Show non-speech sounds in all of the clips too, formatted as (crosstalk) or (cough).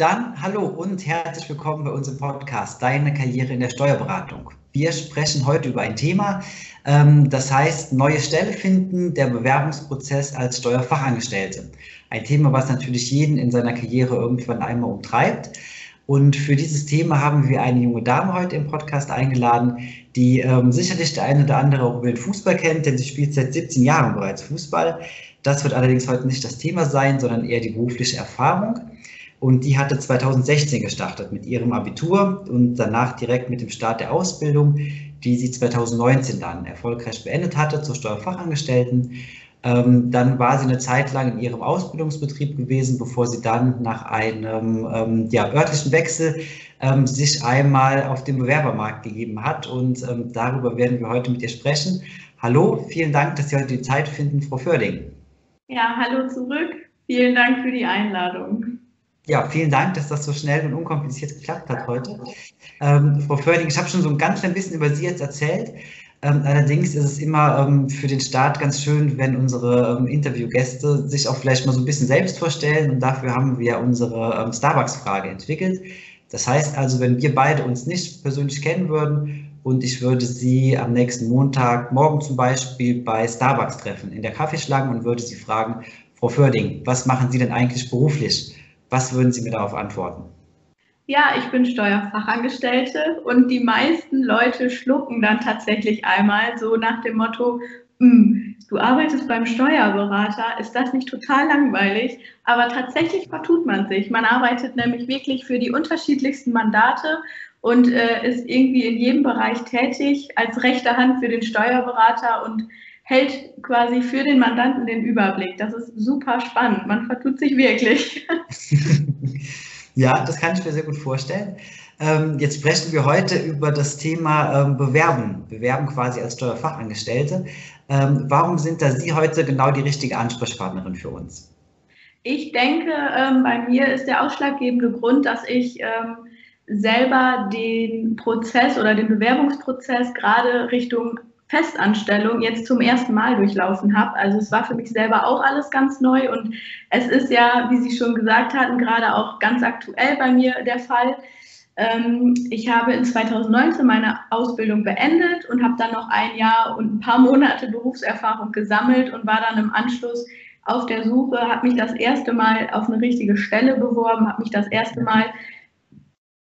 Dann hallo und herzlich willkommen bei unserem Podcast Deine Karriere in der Steuerberatung. Wir sprechen heute über ein Thema, ähm, das heißt neue Stelle finden, der Bewerbungsprozess als Steuerfachangestellte. Ein Thema, was natürlich jeden in seiner Karriere irgendwann einmal umtreibt. Und für dieses Thema haben wir eine junge Dame heute im Podcast eingeladen, die ähm, sicherlich der eine oder andere auch über den Fußball kennt, denn sie spielt seit 17 Jahren bereits Fußball. Das wird allerdings heute nicht das Thema sein, sondern eher die berufliche Erfahrung. Und die hatte 2016 gestartet mit ihrem Abitur und danach direkt mit dem Start der Ausbildung, die sie 2019 dann erfolgreich beendet hatte zur Steuerfachangestellten. Ähm, dann war sie eine Zeit lang in ihrem Ausbildungsbetrieb gewesen, bevor sie dann nach einem ähm, ja, örtlichen Wechsel ähm, sich einmal auf den Bewerbermarkt gegeben hat. Und ähm, darüber werden wir heute mit ihr sprechen. Hallo, vielen Dank, dass Sie heute die Zeit finden, Frau Förding. Ja, hallo zurück. Vielen Dank für die Einladung. Ja, vielen Dank, dass das so schnell und unkompliziert geklappt hat heute. Ähm, Frau Förding, ich habe schon so ein ganz klein bisschen über Sie jetzt erzählt. Ähm, allerdings ist es immer ähm, für den Start ganz schön, wenn unsere ähm, Interviewgäste sich auch vielleicht mal so ein bisschen selbst vorstellen. Und dafür haben wir unsere ähm, Starbucks-Frage entwickelt. Das heißt also, wenn wir beide uns nicht persönlich kennen würden und ich würde Sie am nächsten Montag, morgen zum Beispiel bei Starbucks treffen, in der Kaffeeschlange und würde Sie fragen, Frau Förding, was machen Sie denn eigentlich beruflich? Was würden Sie mir darauf antworten? Ja, ich bin Steuerfachangestellte und die meisten Leute schlucken dann tatsächlich einmal so nach dem Motto, hm, du arbeitest beim Steuerberater, ist das nicht total langweilig? Aber tatsächlich vertut man sich. Man arbeitet nämlich wirklich für die unterschiedlichsten Mandate und äh, ist irgendwie in jedem Bereich tätig als rechte Hand für den Steuerberater und hält quasi für den Mandanten den Überblick. Das ist super spannend. Man vertut sich wirklich. (laughs) Ja, das kann ich mir sehr gut vorstellen. Ähm, jetzt sprechen wir heute über das Thema ähm, Bewerben, Bewerben quasi als Steuerfachangestellte. Ähm, warum sind da Sie heute genau die richtige Ansprechpartnerin für uns? Ich denke, bei mir ist der ausschlaggebende Grund, dass ich selber den Prozess oder den Bewerbungsprozess gerade Richtung Festanstellung jetzt zum ersten Mal durchlaufen habe. Also es war für mich selber auch alles ganz neu und es ist ja, wie Sie schon gesagt hatten, gerade auch ganz aktuell bei mir der Fall. Ähm, ich habe in 2019 meine Ausbildung beendet und habe dann noch ein Jahr und ein paar Monate Berufserfahrung gesammelt und war dann im Anschluss auf der Suche, habe mich das erste Mal auf eine richtige Stelle beworben, habe mich das erste Mal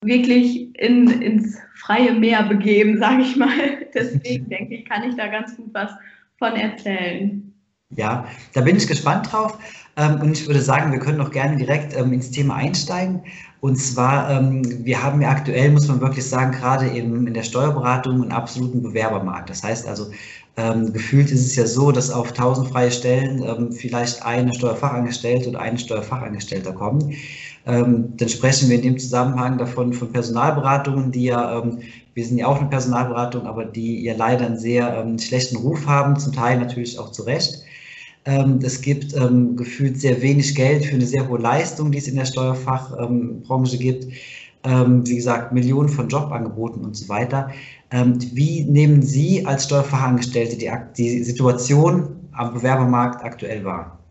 wirklich in, ins freie Meer begeben, sage ich mal. (laughs) Deswegen (laughs) denke ich, kann ich da ganz gut was von erzählen. Ja, da bin ich gespannt drauf. Ähm, und ich würde sagen, wir können auch gerne direkt ähm, ins Thema einsteigen. Und zwar, ähm, wir haben ja aktuell, muss man wirklich sagen, gerade eben in der Steuerberatung einen absoluten Bewerbermarkt. Das heißt also, gefühlt ist es ja so, dass auf 1000 freie Stellen vielleicht eine Steuerfachangestellte oder ein Steuerfachangestellter kommen. Ähm, dann sprechen wir in dem Zusammenhang davon von Personalberatungen, die ja, ähm, wir sind ja auch eine Personalberatung, aber die ja leider einen sehr ähm, schlechten Ruf haben, zum Teil natürlich auch zu Recht. Ähm, es gibt ähm, gefühlt sehr wenig Geld für eine sehr hohe Leistung, die es in der Steuerfachbranche gibt. Ähm, wie gesagt, Millionen von Jobangeboten und so weiter. wie nehmen Sie als Steuerfachangestellte die, die Situation am Bewerbermarkt aktuell wahr?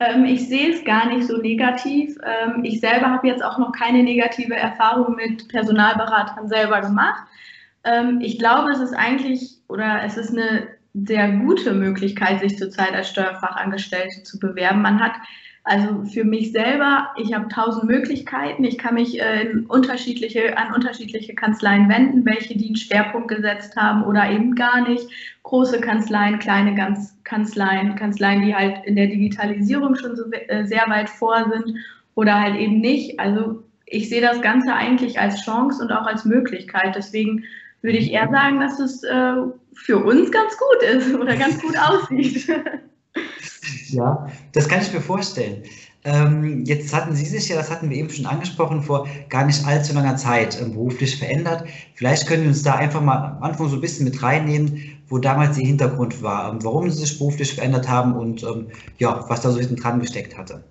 Ähm, ich sehe es gar nicht so negativ. Ähm, ich selber habe jetzt auch noch keine negative Erfahrung mit Personalberatern selber gemacht. Ähm, ich glaube, es ist eigentlich oder es ist eine sehr gute Möglichkeit, sich zurzeit als Steuerfachangestellte zu bewerben. Man hat also für mich selber, ich habe tausend Möglichkeiten. Ich kann mich äh, in unterschiedliche, an unterschiedliche Kanzleien wenden, welche die einen Schwerpunkt gesetzt haben oder eben gar nicht. Große Kanzleien, kleine Kanzleien, Kanzleien, die halt in der Digitalisierung schon so, äh, sehr weit vor sind oder halt eben nicht. Also ich sehe das Ganze eigentlich als Chance und auch als Möglichkeit. Deswegen würde ich eher sagen, dass es äh, für uns ganz gut ist oder ganz gut (laughs) aussieht. (laughs) Ja, das kann ich mir vorstellen. Ähm, jetzt hatten Sie sich ja, das hatten wir eben schon angesprochen, vor gar nicht allzu langer Zeit ähm, beruflich verändert. Vielleicht können Sie uns da einfach mal am Anfang so ein bisschen mit reinnehmen, wo damals Ihr Hintergrund war, ähm, warum Sie sich beruflich verändert haben und ähm, ja, was da so hinten dran gesteckt hatte.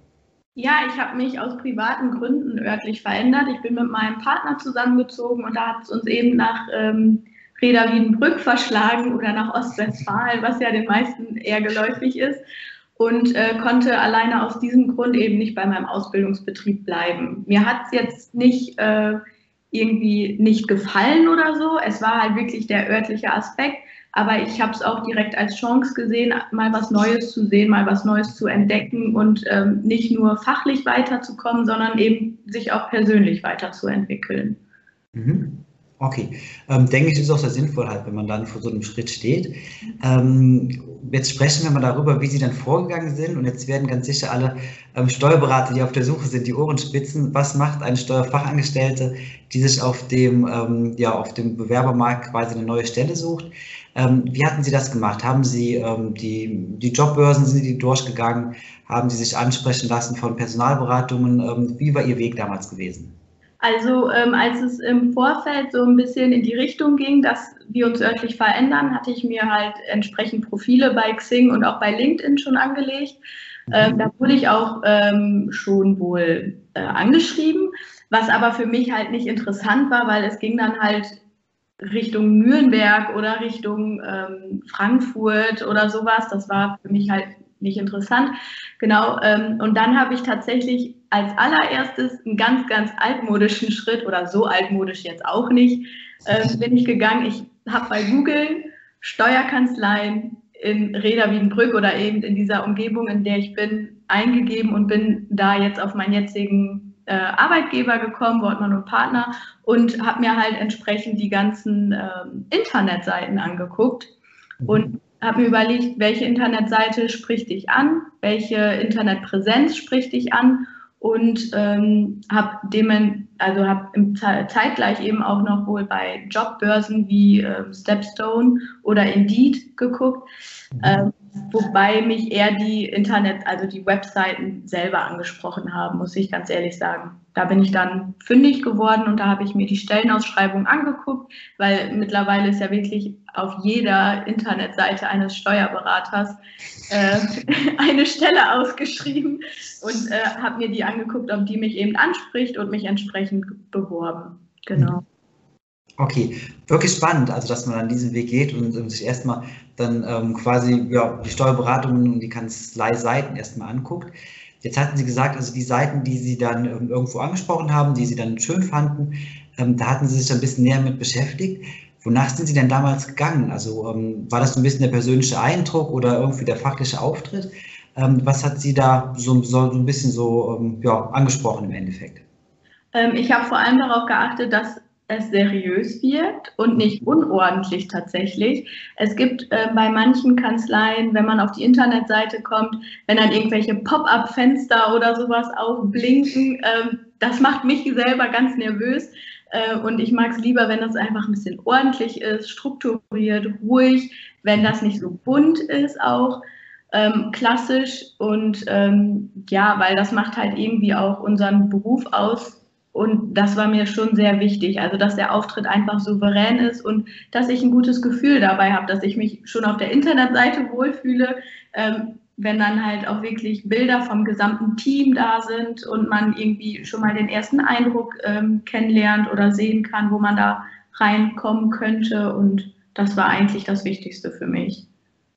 Ja, ich habe mich aus privaten Gründen örtlich verändert. Ich bin mit meinem Partner zusammengezogen und da hat es uns eben nach ähm, Reda Wiedenbrück verschlagen oder nach Ostwestfalen, was ja den meisten eher geläufig ist. und äh, konnte alleine aus diesem Grund eben nicht bei meinem Ausbildungsbetrieb bleiben. Mir hat es jetzt nicht äh, irgendwie nicht gefallen oder so. Es war halt wirklich der örtliche Aspekt. Aber ich habe es auch direkt als Chance gesehen, mal was Neues zu sehen, mal was Neues zu entdecken und ähm, nicht nur fachlich weiterzukommen, sondern eben sich auch persönlich weiterzuentwickeln. Mhm. Okay, ähm, denke ich, ist auch sehr sinnvoll halt, wenn man dann vor so einem Schritt steht. Ähm, jetzt sprechen wir mal darüber, wie Sie dann vorgegangen sind und jetzt werden ganz sicher alle ähm, Steuerberater, die auf der Suche sind, die Ohren spitzen. Was macht eine Steuerfachangestellte, die sich auf dem, ähm, ja, auf dem Bewerbermarkt quasi eine neue Stelle sucht? Ähm, wie hatten Sie das gemacht? Haben Sie ähm, die, die Jobbörsen, sind die durchgegangen? Haben Sie sich ansprechen lassen von Personalberatungen? wie war Ihr Weg damals gewesen? Also ähm, als es im Vorfeld so ein bisschen in die Richtung ging, dass wir uns örtlich verändern, hatte ich mir halt entsprechend Profile bei Xing und auch bei LinkedIn schon angelegt. Ähm, da wurde ich auch ähm, schon wohl äh, angeschrieben, was aber für mich halt nicht interessant war, weil es ging dann halt Richtung Nürnberg oder Richtung ähm, Frankfurt oder sowas. Das war für mich halt nicht interessant. Genau. Ähm, und dann habe ich tatsächlich als allererstes einen ganz, ganz altmodischen Schritt oder so altmodisch jetzt auch nicht, äh, bin ich gegangen. Ich habe bei Google Steuerkanzleien in Reda Wiedenbrück oder eben in dieser Umgebung, in der ich bin, eingegeben und bin da jetzt auf meinen jetzigen äh, Arbeitgeber gekommen, Wortmann und Partner, und habe mir halt entsprechend die ganzen äh, Internetseiten angeguckt mhm. und habe mir überlegt, welche Internetseite spricht dich an, welche Internetpräsenz spricht dich an und ähm, habe dem also habe zeitgleich eben auch noch wohl bei Jobbörsen wie äh, Stepstone oder Indeed geguckt, äh, wobei mich eher die Internet, also die Webseiten selber angesprochen haben, muss ich ganz ehrlich sagen da bin ich dann fündig geworden und da habe ich mir die Stellenausschreibung angeguckt, weil mittlerweile ist ja wirklich auf jeder Internetseite eines Steuerberaters äh, (laughs) eine Stelle ausgeschrieben und äh, habe mir die angeguckt, ob die mich eben anspricht und mich entsprechend beworben. Genau. Okay, wirklich spannend, also dass man an diesen Weg geht und, und sich erstmal dann ähm, quasi ja, die Steuerberatungen und die Kanzlei-Seiten erstmal anguckt. Jetzt hatten Sie gesagt, also die Seiten, die Sie dann ähm, irgendwo angesprochen haben, die Sie dann schön fanden, ähm, da hatten Sie sich ein bisschen näher mit beschäftigt. Wonach sind Sie denn damals gegangen? Also ähm, war das so ein bisschen der persönliche Eindruck oder irgendwie der fachliche Auftritt? Was hat Sie da so, so, ein bisschen so ja, angesprochen im Endeffekt? Ich habe vor allem darauf geachtet, dass es seriös wirkt und nicht unordentlich tatsächlich. Es gibt äh, bei manchen Kanzleien, wenn man auf die Internetseite kommt, wenn dann irgendwelche Pop-up-Fenster oder sowas aufblinken, äh, das macht mich selber ganz nervös. Äh, und ich mag es lieber, wenn das einfach ein bisschen ordentlich ist, strukturiert, ruhig, wenn das nicht so bunt ist auch. Ähm, klassisch und ähm, ja, weil das macht halt irgendwie auch unseren Beruf aus, und das war mir schon sehr wichtig. Also, dass der Auftritt einfach souverän ist und dass ich ein gutes Gefühl dabei habe, dass ich mich schon auf der Internetseite wohlfühle, ähm, wenn dann halt auch wirklich Bilder vom gesamten Team da sind und man irgendwie schon mal den ersten Eindruck ähm, kennenlernt oder sehen kann, wo man da reinkommen könnte. Und das war eigentlich das Wichtigste für mich.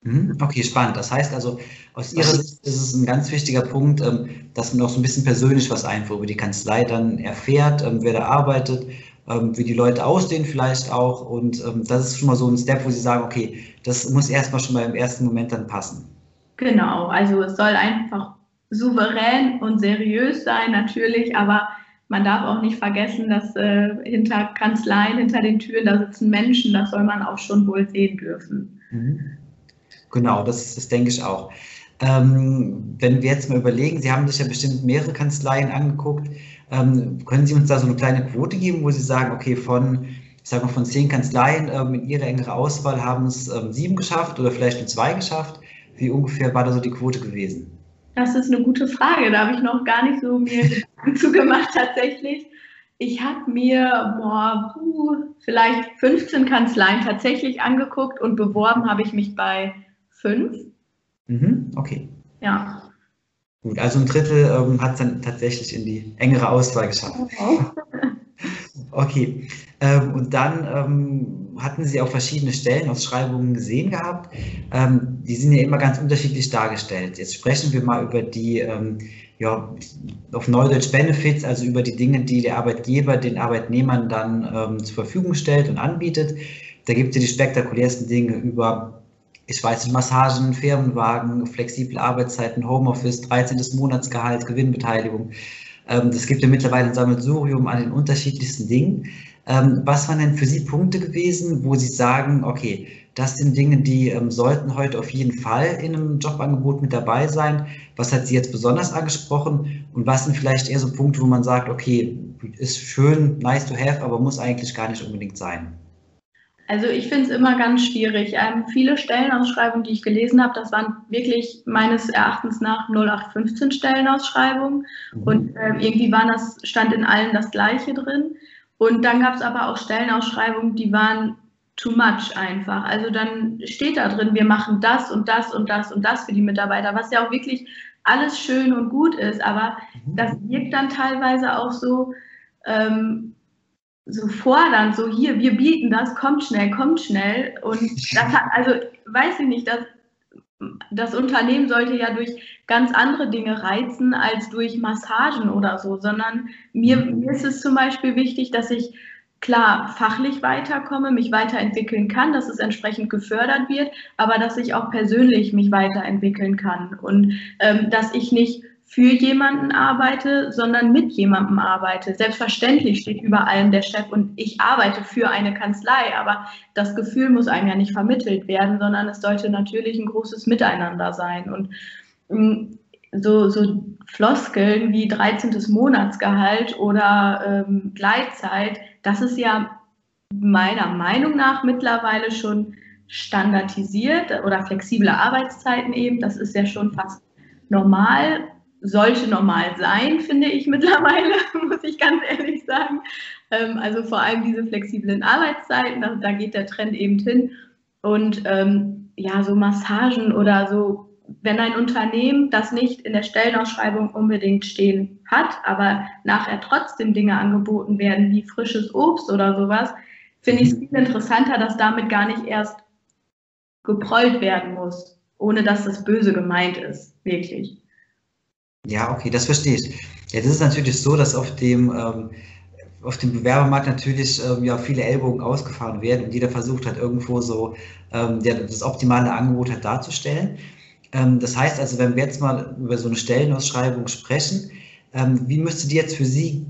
Mhm. Okay, spannend. Das heißt also, aus Ihrer Sicht ist es ein ganz wichtiger Punkt, ähm, dass man auch so ein bisschen persönlich was einfach über die Kanzlei dann erfährt, ähm, wer da arbeitet, ähm, wie die Leute aussehen vielleicht auch. Und das ist schon mal so ein Step, wo Sie sagen, okay, das muss erstmal schon mal im ersten Moment dann passen. Genau, also es soll einfach souverän und seriös sein natürlich, aber man darf auch nicht vergessen, dass äh, hinter Kanzleien, hinter den Türen, da sitzen Menschen, das soll man auch schon wohl sehen dürfen. Mhm. Genau, das, das denke ich auch. Ähm, wenn wir jetzt mal überlegen, Sie haben sich ja bestimmt mehrere Kanzleien angeguckt, ähm, können Sie uns da so eine kleine Quote geben, wo Sie sagen, okay, von, ich sage mal, von zehn Kanzleien ähm, in Ihrer engeren Auswahl haben es ähm, sieben geschafft oder vielleicht nur zwei geschafft? Wie ungefähr war da so die Quote gewesen? Das ist eine gute Frage. Da habe ich noch gar nicht so mir (laughs) zugemacht tatsächlich. Ich habe mir boah, vielleicht 15 Kanzleien tatsächlich angeguckt und beworben habe ich mich bei fünf. Mhm, okay. Ja. Gut, also ein Drittel ähm, hat es dann tatsächlich in die engere Auswahl geschafft. Okay. (laughs) okay. Ähm, und dann ähm, hatten Sie auch verschiedene Stellenausschreibungen gesehen gehabt. Ähm, die sind ja immer ganz unterschiedlich dargestellt. Jetzt sprechen wir mal über die, ähm, ja, auf Neudeutsch Benefits, also über die Dinge, die der Arbeitgeber den Arbeitnehmern dann ähm, zur Verfügung stellt und anbietet. Da gibt es ja die spektakulärsten Dinge über, ich weiß nicht, Massagen, Firmenwagen, flexible Arbeitszeiten, Homeoffice, 13. Monatsgehalt, Gewinnbeteiligung. Ähm, das gibt ja mittlerweile ein Sammelsurium an den unterschiedlichsten Dingen. Ähm, was waren denn für Sie Punkte gewesen, wo Sie sagen, okay, das sind Dinge, die ähm, sollten heute auf jeden Fall in einem Jobangebot mit dabei sein. Was hat Sie jetzt besonders angesprochen? Und was sind vielleicht eher so Punkte, wo man sagt, okay, ist schön, nice to have, aber muss eigentlich gar nicht unbedingt sein? Also ich finde es immer ganz schwierig. Ähm, viele Stellenausschreibungen, die ich gelesen habe, das waren wirklich meines Erachtens nach 0815 Stellenausschreibungen. Mhm. Und ähm, irgendwie war das, stand in allen das Gleiche drin. Und dann gab es aber auch Stellenausschreibungen, die waren too much einfach. Also dann steht da drin, wir machen das und das und das und das für die Mitarbeiter, was ja auch wirklich alles schön und gut ist. Aber mhm. das wirkt dann teilweise auch so, ähm, so fordernd, so hier, wir bieten das, kommt schnell, kommt schnell. Und das hat, also weiß ich nicht, das, das Unternehmen sollte ja durch ganz andere Dinge reizen als durch Massagen oder so, sondern mir, mhm. mir ist es zum Beispiel wichtig, dass ich klar fachlich weiterkomme, mich weiterentwickeln kann, dass es entsprechend gefördert wird, aber dass ich auch persönlich mich weiterentwickeln kann und ähm, dass ich nicht für jemanden arbeite, sondern mit jemandem arbeite. Selbstverständlich steht über allem der Chef und ich arbeite für eine Kanzlei, aber das Gefühl muss einem ja nicht vermittelt werden, sondern es sollte natürlich ein großes Miteinander sein. Und mm, so, so Floskeln wie 13. Monatsgehalt oder ähm, Gleitzeit, das ist ja meiner Meinung nach mittlerweile schon standardisiert oder flexible Arbeitszeiten eben. Das ist ja schon fast normal sollte normal sein, finde ich mittlerweile, (laughs) muss ich ganz ehrlich sagen. Ähm, also vor allem diese flexiblen Arbeitszeiten, da, da geht der Trend eben hin. Und ähm, ja, so Massagen oder so, wenn ein Unternehmen das nicht in der Stellenausschreibung unbedingt stehen hat, aber nachher trotzdem Dinge angeboten werden wie frisches Obst oder sowas, finde ich es viel interessanter, dass damit gar nicht erst geprollt werden muss, ohne dass das böse gemeint ist, wirklich. Ja, okay, das verstehe ich. Ja, das ist natürlich so, dass auf dem, ähm, auf dem Bewerbermarkt natürlich ähm, ja, viele Ellbogen ausgefahren werden und jeder versucht hat, irgendwo so ähm, der, das optimale Angebot halt darzustellen. Ähm, das heißt also, wenn wir jetzt mal über so eine Stellenausschreibung sprechen, ähm, wie müsste die jetzt für Sie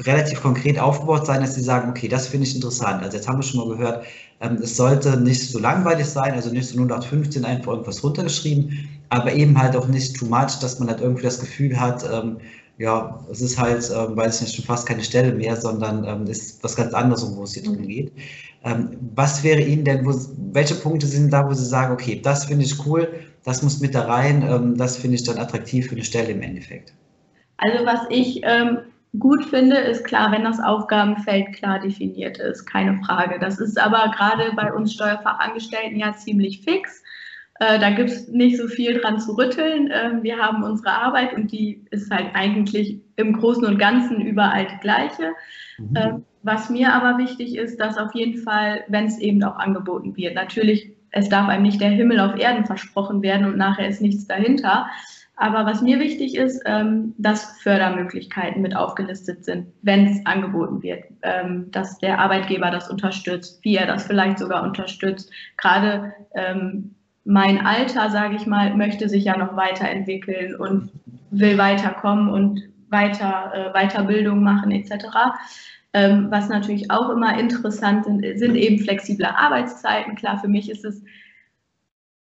relativ konkret aufgebaut sein, dass Sie sagen, okay, das finde ich interessant. Also jetzt haben wir schon mal gehört, ähm, es sollte nicht so langweilig sein, also nicht so 0815 einfach irgendwas runtergeschrieben, aber eben halt auch nicht too much, dass man halt irgendwie das Gefühl hat, ähm, ja, es ist halt, ähm, weiß ich nicht, schon fast keine Stelle mehr, sondern ähm, ist was ganz anderes, um wo es hier drum mhm. geht. Ähm, was wäre Ihnen denn, wo, welche Punkte sind da, wo Sie sagen, okay, das finde ich cool, das muss mit da rein, ähm, das finde ich dann attraktiv für eine Stelle im Endeffekt? Also was ich ähm, gut finde, ist klar, wenn das Aufgabenfeld klar definiert ist, keine Frage. Das ist aber gerade bei uns Steuerfachangestellten ja ziemlich fix. Äh, da gibt es nicht so viel dran zu rütteln. Äh, wir haben unsere Arbeit und die ist halt eigentlich im Großen und Ganzen überall die gleiche. Mhm. Äh, was mir aber wichtig ist, dass auf jeden Fall, wenn es eben auch angeboten wird, natürlich, es darf einem nicht der Himmel auf Erden versprochen werden und nachher ist nichts dahinter. Aber was mir wichtig ist, ähm, dass Fördermöglichkeiten mit aufgelistet sind, wenn es angeboten wird, ähm, dass der Arbeitgeber das unterstützt, wie er das vielleicht sogar unterstützt. Gerade ähm, mein Alter, sage ich mal, möchte sich ja noch weiterentwickeln und will weiterkommen und weiter äh, Weiterbildung machen etc. Ähm, was natürlich auch immer interessant sind, sind eben flexible Arbeitszeiten. Klar, für mich ist es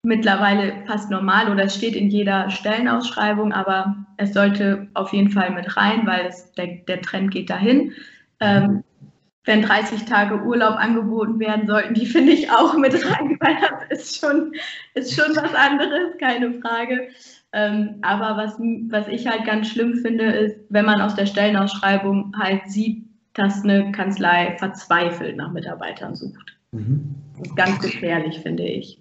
mittlerweile fast normal oder es steht in jeder Stellenausschreibung, aber es sollte auf jeden Fall mit rein, weil es, der, der Trend geht dahin. Ähm, wenn 30 Tage Urlaub angeboten werden sollten, die finde ich auch mit rein, (laughs) weil das ist schon, ist schon was anderes, keine Frage. Ähm, aber was, was ich halt ganz schlimm finde, ist, wenn man aus der Stellenausschreibung halt sieht, dass eine Kanzlei verzweifelt nach Mitarbeitern sucht. Mhm. Das ist ganz gefährlich, finde ich.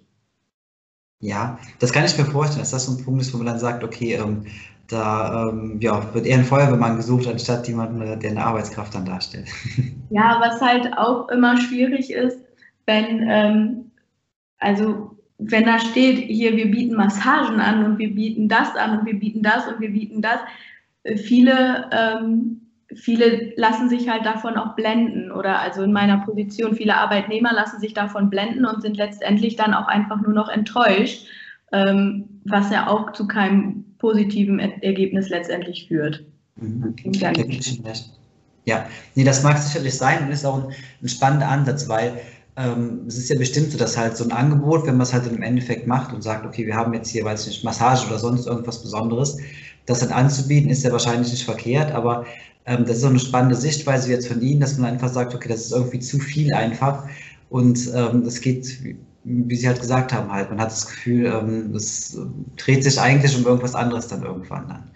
Ja, das kann ich mir vorstellen, dass das so ein Punkt ist, wo man dann sagt, okay, ähm, da ähm, ja, wird eher ein Feuerwehrmann gesucht, anstatt jemanden, äh, der eine Arbeitskraft dann darstellt. (laughs) Ja, was halt auch immer schwierig ist, wenn, ähm, also wenn da steht, hier, wir bieten Massagen an und wir bieten das an und wir bieten das und wir bieten das, äh, viele, ähm, viele lassen sich halt davon auch blenden oder also in meiner Position, viele Arbeitnehmer lassen sich davon blenden und sind letztendlich dann auch einfach nur noch enttäuscht, ähm, was ja auch zu keinem positiven Ergebnis letztendlich führt. Mhm. Ja, nee, das mag sicherlich sein und ist auch ein, ein spannender Ansatz, weil ähm, es ist ja bestimmt so, dass halt so ein Angebot, wenn man es halt im Endeffekt macht und sagt, okay, wir haben jetzt hier, weiß nicht, Massage oder sonst irgendwas Besonderes, das dann anzubieten, ist ja wahrscheinlich nicht verkehrt, aber ähm, das ist auch eine spannende Sichtweise jetzt von Ihnen, dass man einfach sagt, okay, das ist irgendwie zu viel einfach und ähm, das geht, wie Sie halt gesagt haben, halt, man hat das Gefühl, ähm, es dreht sich eigentlich um irgendwas anderes dann irgendwann dann.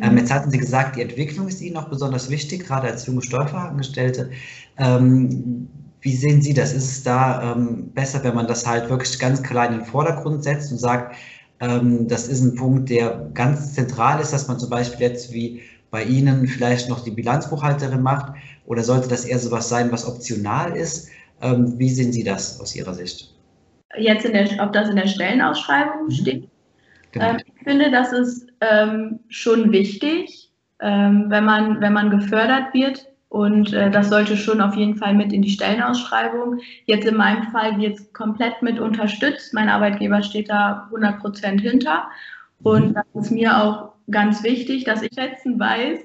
Ähm, mhm. jetzt hatten Sie gesagt, die Entwicklung ist Ihnen auch besonders wichtig, gerade als junge Steuerfachangestellte. Ähm, wie sehen Sie das? Ist es da ähm, besser, wenn man das halt wirklich ganz klar in den Vordergrund setzt und sagt, ähm, das ist ein Punkt, der ganz zentral ist, dass man zum Beispiel jetzt wie bei Ihnen vielleicht noch die Bilanzbuchhalterin macht? Oder sollte das eher so was sein, was optional ist? Wie sehen Sie das aus Ihrer Sicht? Jetzt, in der, ob das in der Stellenausschreibung mhm. steht? Genau. Ähm, ich finde, das ist ähm, schon wichtig, ähm, wenn, man, wenn man gefördert wird und äh, das sollte schon auf jeden Fall mit in die Stellenausschreibung. Jetzt in meinem Fall wird es komplett mit unterstützt. Mein Arbeitgeber steht da 100 Prozent hinter. Und mhm. das ist mir auch ganz wichtig, dass ich schätzen weiß,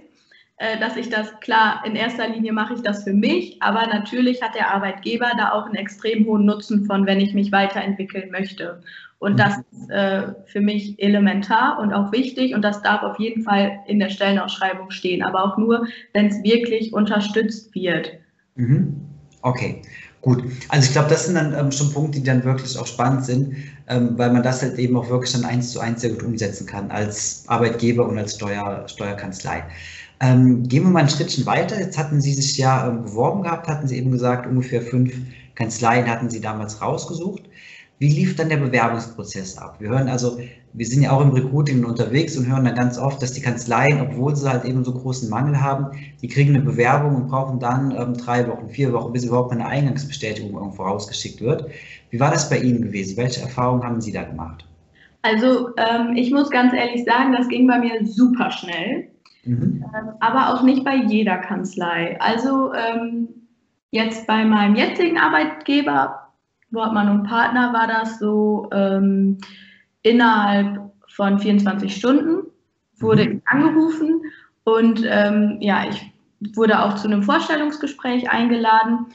dass ich das, klar, in erster Linie mache ich das für mich, aber natürlich hat der Arbeitgeber da auch einen extrem hohen Nutzen von, wenn ich mich weiterentwickeln möchte. Und das mhm. ist äh, für mich elementar und auch wichtig und das darf auf jeden Fall in der Stellenausschreibung stehen, aber auch nur, wenn es wirklich unterstützt wird. Mhm. Okay, gut. Also ich glaube, das sind dann ähm, schon Punkte, die dann wirklich auch spannend sind, ähm, weil man das halt eben auch wirklich dann eins zu eins sehr gut umsetzen kann als Arbeitgeber und als Steuer, Steuerkanzlei. Ähm, gehen wir mal ein Schrittchen weiter. Jetzt hatten Sie sich ja ähm, beworben gehabt, hatten Sie eben gesagt, ungefähr fünf Kanzleien hatten Sie damals rausgesucht. Wie lief dann der Bewerbungsprozess ab? Wir hören also, wir sind ja auch im Recruiting unterwegs und hören dann ganz oft, dass die Kanzleien, obwohl sie halt eben so großen Mangel haben, die kriegen eine Bewerbung und brauchen dann ähm, drei Wochen, vier Wochen, bis überhaupt eine Eingangsbestätigung irgendwo rausgeschickt wird. Wie war das bei Ihnen gewesen? Welche Erfahrungen haben Sie da gemacht? Also ähm, ich muss ganz ehrlich sagen, das ging bei mir super schnell, mhm. ähm, aber auch nicht bei jeder Kanzlei. Also ähm, jetzt bei meinem jetzigen Arbeitgeber Wortmann und Partner war das so ähm, innerhalb von 24 Stunden wurde mhm. ich angerufen und ähm, ja, ich wurde auch zu einem Vorstellungsgespräch eingeladen.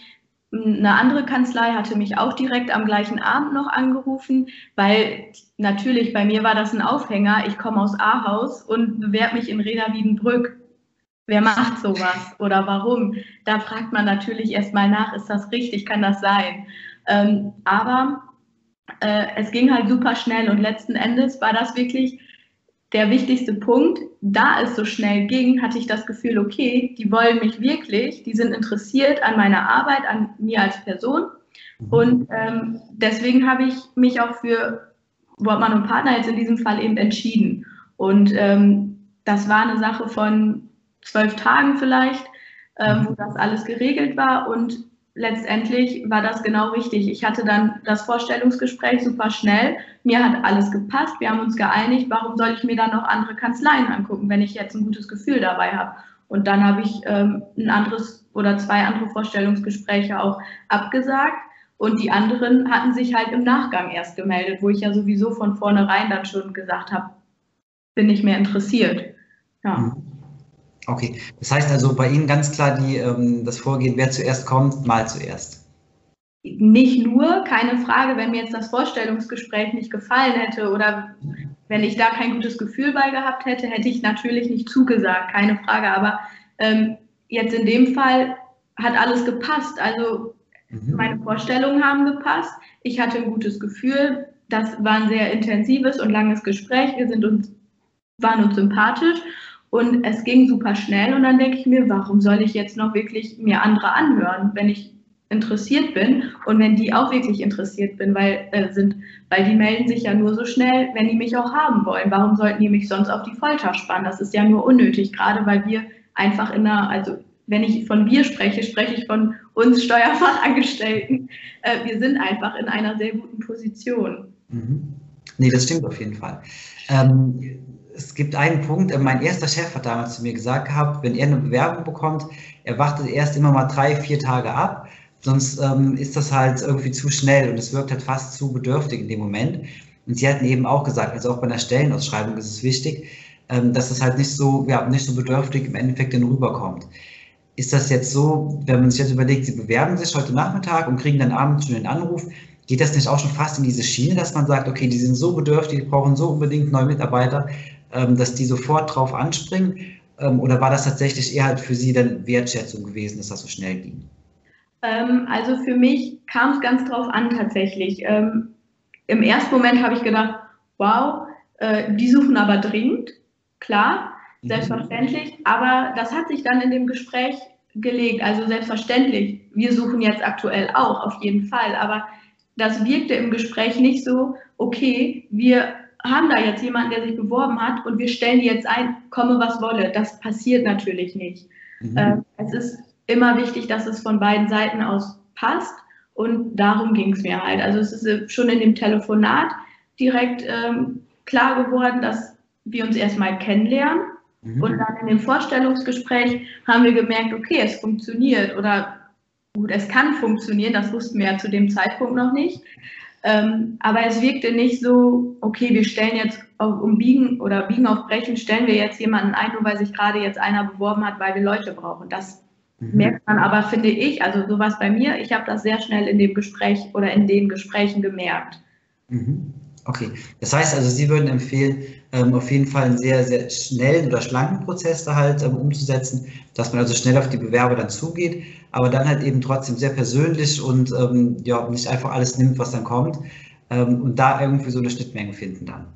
Eine andere Kanzlei hatte mich auch direkt am gleichen Abend noch angerufen, weil natürlich bei mir war das ein Aufhänger. Ich komme aus Ahaus und bewerbe mich in Reda Wiedenbrück. Wer macht sowas oder warum? Da fragt man natürlich erstmal nach, ist das richtig, kann das sein? Ähm, aber äh, es ging halt super schnell und letzten Endes war das wirklich der wichtigste Punkt. Da es so schnell ging, hatte ich das Gefühl, okay, die wollen mich wirklich, die sind interessiert an meiner Arbeit, an mir als Person. Mhm. Und ähm, deswegen habe ich mich auch für Wortmann und Partner jetzt in diesem Fall eben entschieden. Und ähm, das war eine Sache von zwölf Tagen vielleicht, ähm, wo mhm. das alles geregelt war. Und letztendlich war das genau richtig. Ich hatte dann das Vorstellungsgespräch super schnell. Mir hat alles gepasst. Wir haben uns geeinigt, warum soll ich mir dann noch andere Kanzleien angucken, wenn ich jetzt ein gutes Gefühl dabei habe. Und dann habe ich ähm, ein anderes oder zwei andere Vorstellungsgespräche auch abgesagt. Und die anderen hatten sich halt im Nachgang erst gemeldet, wo ich ja sowieso von vornherein dann schon gesagt habe, bin ich mehr interessiert. Ja. Mhm. Okay, das heißt also bei Ihnen ganz klar die, ähm, das Vorgehen, wer zuerst kommt, mal zuerst. Nicht nur, keine Frage, wenn mir jetzt das Vorstellungsgespräch nicht gefallen hätte oder wenn ich da kein gutes Gefühl bei gehabt hätte, hätte ich natürlich nicht zugesagt, keine Frage. Aber ähm, jetzt in dem Fall hat alles gepasst. Also mhm. meine Vorstellungen haben gepasst. Ich hatte ein gutes Gefühl. Das war ein sehr intensives und langes Gespräch. Wir sind uns, waren uns sympathisch und es ging super schnell und dann denke ich mir, warum soll ich jetzt noch wirklich mir andere anhören, wenn ich interessiert bin und wenn die auch wirklich interessiert bin, weil, äh, sind, weil die melden sich ja nur so schnell, wenn die mich auch haben wollen. Warum sollten die mich sonst auf die Folter spannen? Das ist ja nur unnötig, gerade weil wir einfach in einer, also wenn ich von wir spreche, spreche ich von uns Steuerfachangestellten, äh, wir sind einfach in einer sehr guten Position. Mhm. Nee, das stimmt auf jeden Fall. Ähm, es gibt einen Punkt, äh, mein erster Chef hat damals zu mir gesagt gehabt, wenn er eine Bewerbung bekommt, er wartet erst immer mal drei, vier Tage ab, sonst ähm, ist das halt irgendwie zu schnell und es wirkt halt fast zu bedürftig in dem Moment. Und sie hatten eben auch gesagt, also auch bei einer Stellenausschreibung ist es wichtig, ähm, dass es halt nicht so, ja, nicht so bedürftig im Endeffekt dann rüberkommt. Ist das jetzt so, wenn man sich jetzt überlegt, Sie bewerben sich heute Nachmittag und kriegen dann abends schon den Anruf, geht das nicht auch schon fast in diese Schiene, dass man sagt, okay, die sind so bedürftig, die brauchen so unbedingt neue Mitarbeiter, dass die sofort drauf anspringen? Ähm, oder war das tatsächlich eher halt für Sie dann Wertschätzung gewesen, dass das so schnell ging? also für mich kam es ganz drauf an tatsächlich. Im ersten Moment habe ich gedacht, wow, äh, die suchen aber dringend, klar, mhm. selbstverständlich, aber das hat sich dann in dem Gespräch gelegt, also selbstverständlich, wir suchen jetzt aktuell auch, auf jeden Fall, aber das wirkte im Gespräch nicht so, okay, wir haben da jetzt jemanden, der sich beworben hat und wir stellen die jetzt ein, komme was wolle. Das passiert natürlich nicht. Mhm. Äh, es ist immer wichtig, dass es von beiden Seiten aus passt und darum ging es mir halt. Also es ist äh, schon in dem Telefonat direkt ähm, klar geworden, dass wir uns erstmal kennenlernen. Mhm. Und dann in dem Vorstellungsgespräch haben wir gemerkt, okay, es funktioniert oder gut, es kann funktionieren, das wussten wir ja zu dem Zeitpunkt noch nicht. Ähm, aber es wirkte nicht so, okay, wir stellen jetzt auf, um Biegen oder Biegen auf Brechen, stellen wir jetzt jemanden ein, nur weil sich gerade jetzt einer beworben hat, weil wir Leute brauchen. Das mhm. merkt man aber, finde ich, also sowas bei mir, ich habe das sehr schnell in dem Gespräch oder in den Gesprächen gemerkt. Mhm. Okay, das heißt also, Sie würden empfehlen, ähm, auf jeden Fall einen sehr, sehr schnellen oder schlanken Prozess da halt ähm, umzusetzen, dass man also schnell auf die Bewerber dann zugeht, aber dann halt eben trotzdem sehr persönlich und ähm, ja, nicht einfach alles nimmt, was dann kommt und da irgendwie so eine Schnittmenge finden dann.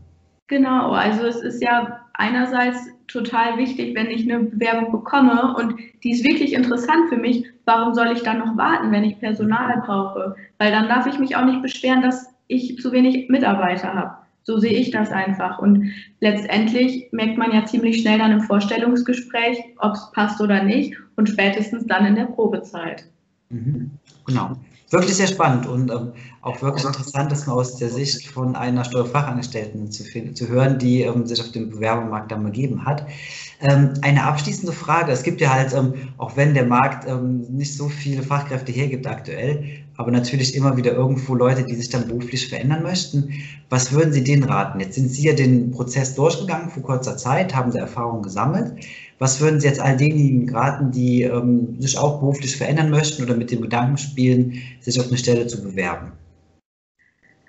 Genau, also es ist ja einerseits total wichtig, wenn ich eine Bewerbung bekomme und die ist wirklich interessant für mich, warum soll ich dann noch warten, wenn ich Personal brauche? Weil dann darf ich mich auch nicht beschweren, dass ich zu wenig Mitarbeiter habe. So sehe ich das einfach. Und letztendlich merkt man ja ziemlich schnell dann im Vorstellungsgespräch, ob es passt oder nicht und spätestens dann in der Probezeit. Mhm. Genau. Wirklich sehr spannend und ähm, auch wirklich interessant, das mal aus der Sicht von einer Steuerfachangestellten zu, zu hören, die ähm, sich auf dem Bewerbermarkt dann begeben hat. Ähm, eine abschließende Frage. Es gibt ja halt, ähm, auch wenn der Markt ähm, nicht so viele Fachkräfte hergibt aktuell, aber natürlich immer wieder irgendwo Leute, die sich dann beruflich verändern möchten. Was würden Sie denen raten? Jetzt sind Sie ja den Prozess durchgegangen vor kurzer Zeit, haben da Erfahrungen gesammelt. Was würden Sie jetzt all denjenigen raten, die ähm, sich auch beruflich verändern möchten oder mit dem Gedanken spielen, sich auf eine Stelle zu bewerben?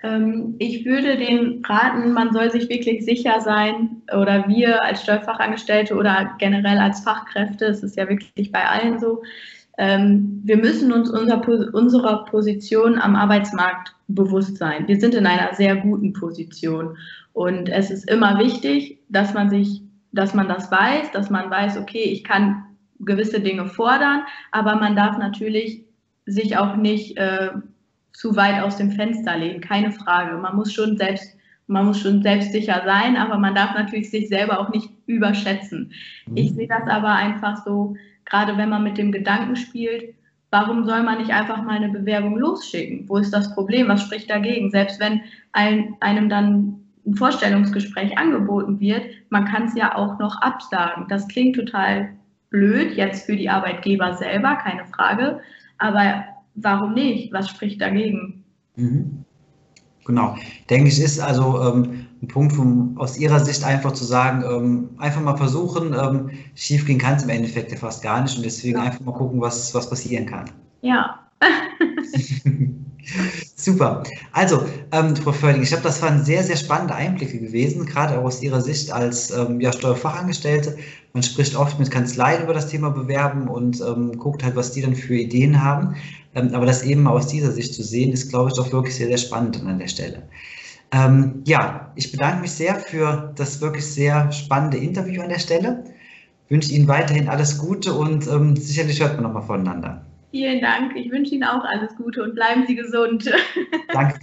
Ähm, ich würde den raten, man soll sich wirklich sicher sein, oder wir als Steuerfachangestellte oder generell als Fachkräfte, es ist ja wirklich bei allen so, wir müssen uns unser, unserer Position am Arbeitsmarkt bewusst sein. Wir sind in einer sehr guten Position und es ist immer wichtig, dass man sich, dass man das weiß, dass man weiß, okay, ich kann gewisse Dinge fordern, aber man darf natürlich sich auch nicht äh, zu weit aus dem Fenster lehnen, keine Frage. Man muss schon selbst man muss schon selbstsicher sein, aber man darf natürlich sich selber auch nicht überschätzen. Ich mhm. sehe das aber einfach so, gerade wenn man mit dem Gedanken spielt, warum soll man nicht einfach mal eine Bewerbung losschicken? Wo ist das Problem? Was spricht dagegen? Selbst wenn ein, einem dann ein Vorstellungsgespräch angeboten wird, man kann es ja auch noch absagen. Das klingt total blöd jetzt für die Arbeitgeber selber, keine Frage. Aber warum nicht? Was spricht dagegen? Mhm. Genau, denke ich, ist also ähm, ein Punkt vom, aus Ihrer Sicht einfach zu sagen, ähm, einfach mal versuchen, ähm, schief gehen kann es im Endeffekt ja fast gar nicht und deswegen ja. einfach mal gucken, was, was passieren kann. Ja. (laughs) Super. Also, ähm, Frau Förding, ich glaube, das waren sehr, sehr spannende Einblicke gewesen, gerade auch aus Ihrer Sicht als ähm, ja, Steuerfachangestellte. Man spricht oft mit Kanzleien über das Thema Bewerben und ähm, guckt halt, was die dann für Ideen haben. Ähm, aber das eben aus dieser Sicht zu sehen, ist, glaube ich, doch wirklich sehr, sehr spannend an der Stelle. Ähm, ja, ich bedanke mich sehr für das wirklich sehr spannende Interview an der Stelle. Wünsche Ihnen weiterhin alles Gute und ähm, sicherlich hört man nochmal voneinander. Vielen Dank. Ich wünsche Ihnen auch alles Gute und bleiben Sie gesund. Danke.